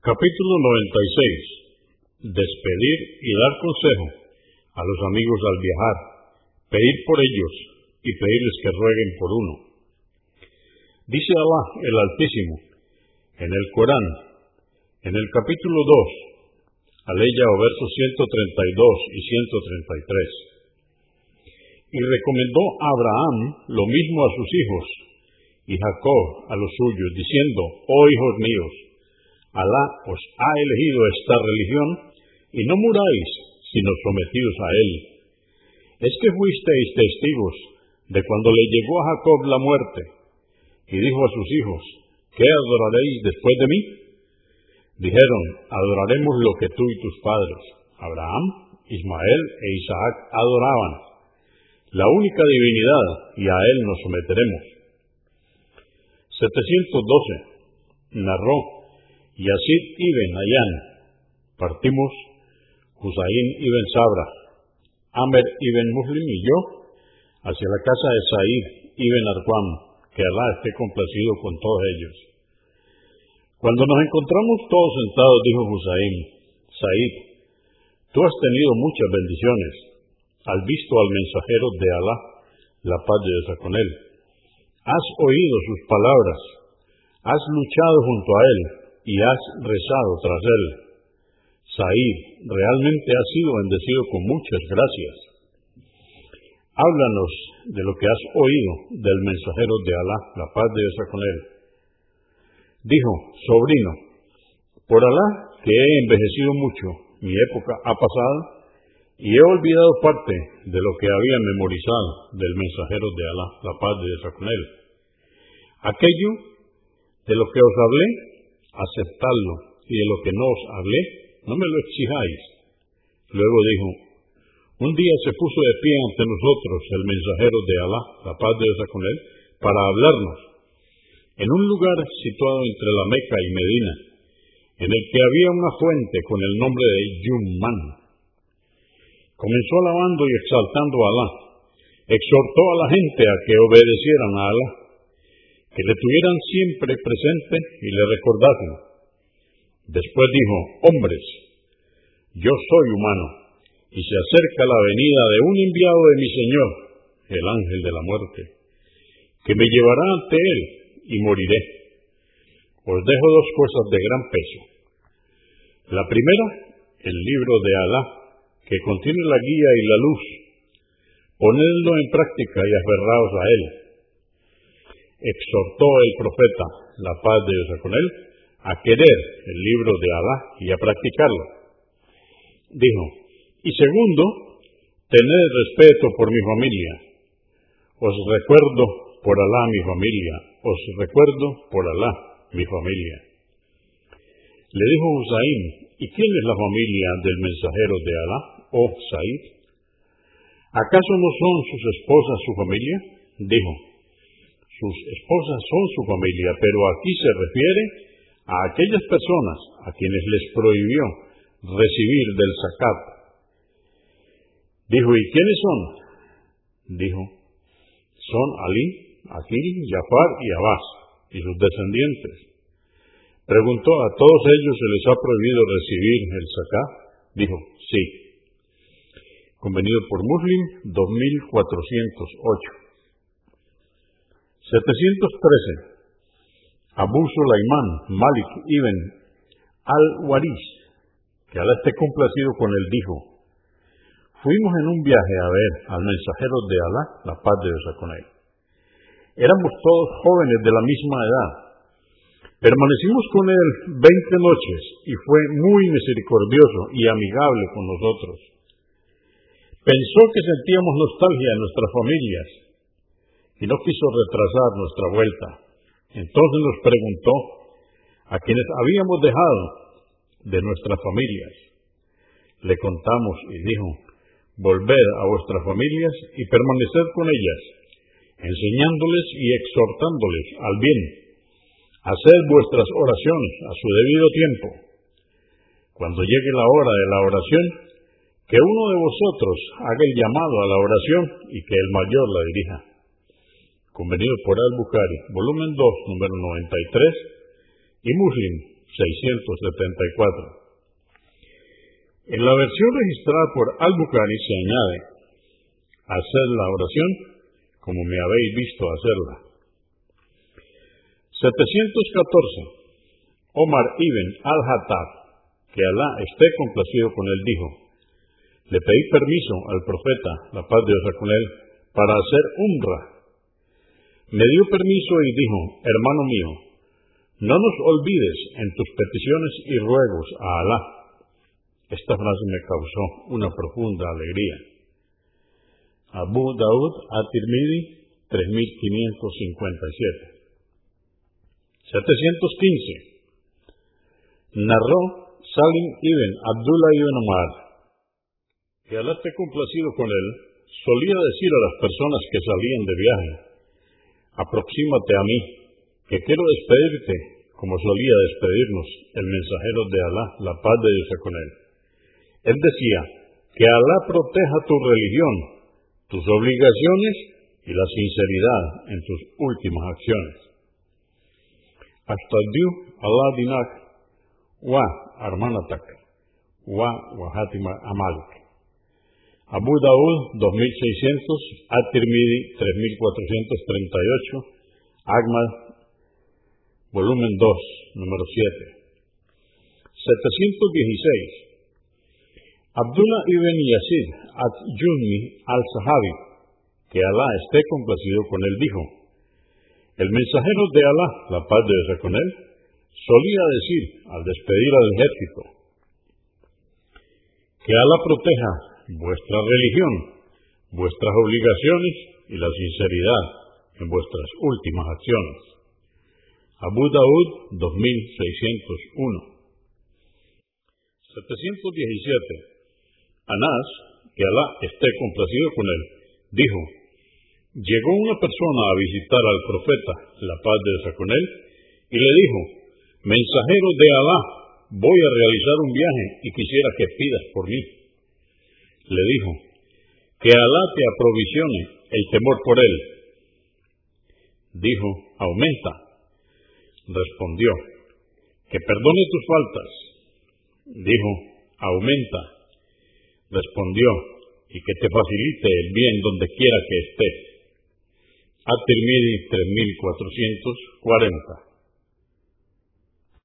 Capítulo 96. Despedir y dar consejo a los amigos al viajar, pedir por ellos y pedirles que rueguen por uno. Dice Alá el Altísimo en el Corán, en el capítulo 2, aleya o versos 132 y 133. Y recomendó a Abraham lo mismo a sus hijos y Jacob a los suyos, diciendo, oh hijos míos, Alá os ha elegido esta religión y no muráis sino sometidos a él. Es que fuisteis testigos de cuando le llegó a Jacob la muerte y dijo a sus hijos, ¿qué adoraréis después de mí? Dijeron, adoraremos lo que tú y tus padres, Abraham, Ismael e Isaac, adoraban, la única divinidad, y a él nos someteremos. 712. Narró Yazid ibn Ayan. Partimos Husayn ibn Sabra, Amer ibn Muslim y yo hacia la casa de Said ibn Arqam, que Alá esté complacido con todos ellos. Cuando nos encontramos todos sentados, dijo Husayn, Said, tú has tenido muchas bendiciones, has visto al mensajero de Alá, la paz de Dios con él, has oído sus palabras, has luchado junto a él y has rezado tras él. Said, realmente has sido bendecido con muchas gracias. Háblanos de lo que has oído del mensajero de Alá, la paz de Dios con él. Dijo, sobrino, por Alá que he envejecido mucho, mi época ha pasado y he olvidado parte de lo que había memorizado del mensajero de Alá, la paz de Dios con él. Aquello de lo que os hablé, aceptadlo, y de lo que no os hablé, no me lo exijáis. Luego dijo, un día se puso de pie ante nosotros el mensajero de Alá, la paz de Dios con él, para hablarnos, en un lugar situado entre la Meca y Medina, en el que había una fuente con el nombre de Yumman. Comenzó alabando y exaltando a Alá, exhortó a la gente a que obedecieran a Alá, que le tuvieran siempre presente y le recordasen. Después dijo, hombres, yo soy humano, y se acerca la venida de un enviado de mi Señor, el ángel de la muerte, que me llevará ante él y moriré. Os dejo dos cosas de gran peso. La primera, el libro de Alá, que contiene la guía y la luz. Ponedlo en práctica y aferraos a él. Exhortó el profeta, la paz de Dios con él, a querer el libro de Alá y a practicarlo. Dijo, y segundo, tened respeto por mi familia. Os recuerdo por Alá mi familia, os recuerdo por Alá mi familia. Le dijo Husaín, ¿y quién es la familia del mensajero de Alá, oh Said? ¿Acaso no son sus esposas su familia? Dijo, sus esposas son su familia, pero aquí se refiere a aquellas personas a quienes les prohibió recibir del zakat. Dijo, ¿y quiénes son? Dijo, son Ali, Akil, Jafar y Abbas, y sus descendientes. Preguntó, ¿a todos ellos se les ha prohibido recibir el zakat? Dijo, sí. Convenido por Muslim 2408. 713. Abu Sulaiman Malik ibn al-Waris, que Alá esté complacido con él, dijo, fuimos en un viaje a ver al mensajero de Alá, la paz de Dios con él. Éramos todos jóvenes de la misma edad. Permanecimos con él veinte noches y fue muy misericordioso y amigable con nosotros. Pensó que sentíamos nostalgia en nuestras familias y no quiso retrasar nuestra vuelta. Entonces nos preguntó a quienes habíamos dejado de nuestras familias. Le contamos y dijo, volver a vuestras familias y permanecer con ellas, enseñándoles y exhortándoles al bien. Haced vuestras oraciones a su debido tiempo. Cuando llegue la hora de la oración, que uno de vosotros haga el llamado a la oración y que el mayor la dirija convenido por Al-Bukhari, volumen 2, número 93, y Muslim 674. En la versión registrada por Al-Bukhari se añade, hacer la oración como me habéis visto hacerla. 714. Omar ibn al-Hattab, que Alá esté complacido con él, dijo, le pedí permiso al profeta, la paz de Dios con él, para hacer umra. Me dio permiso y dijo, hermano mío, no nos olvides en tus peticiones y ruegos a Alá. Esta frase me causó una profunda alegría. Abu Daud at-Tirmidhi 3557 715 Narró Salim ibn Abdullah ibn Omar que Alá esté complacido con él, solía decir a las personas que salían de viaje, aproxímate a mí, que quiero despedirte, como solía despedirnos el mensajero de Alá, la paz de Dios con él. Él decía, que Alá proteja tu religión, tus obligaciones y la sinceridad en tus últimas acciones. Hasta Dios Allah dinak wa armanatak wa wahatima amalik. Abu Daud 2600, At-Tirmidhi 3438, Ahmad volumen 2, número 7. 716. Abdullah ibn Yazid at-Junni al-Sahabi, que Alá esté complacido con él, dijo, el mensajero de Alá, la paz de Dios con él, solía decir al despedir al ejército, que Alá proteja vuestra religión, vuestras obligaciones y la sinceridad en vuestras últimas acciones. Abu Daud 2601 717 Anás, que Alá esté complacido con él, dijo, llegó una persona a visitar al profeta, la paz de Dios con él, y le dijo, mensajero de Alá, voy a realizar un viaje y quisiera que pidas por mí. Le dijo, que Alá te aprovisione el temor por él. Dijo, aumenta. Respondió, que perdone tus faltas. Dijo, aumenta respondió, y que te facilite el bien donde quiera que estés. At-Tirmidhi 3440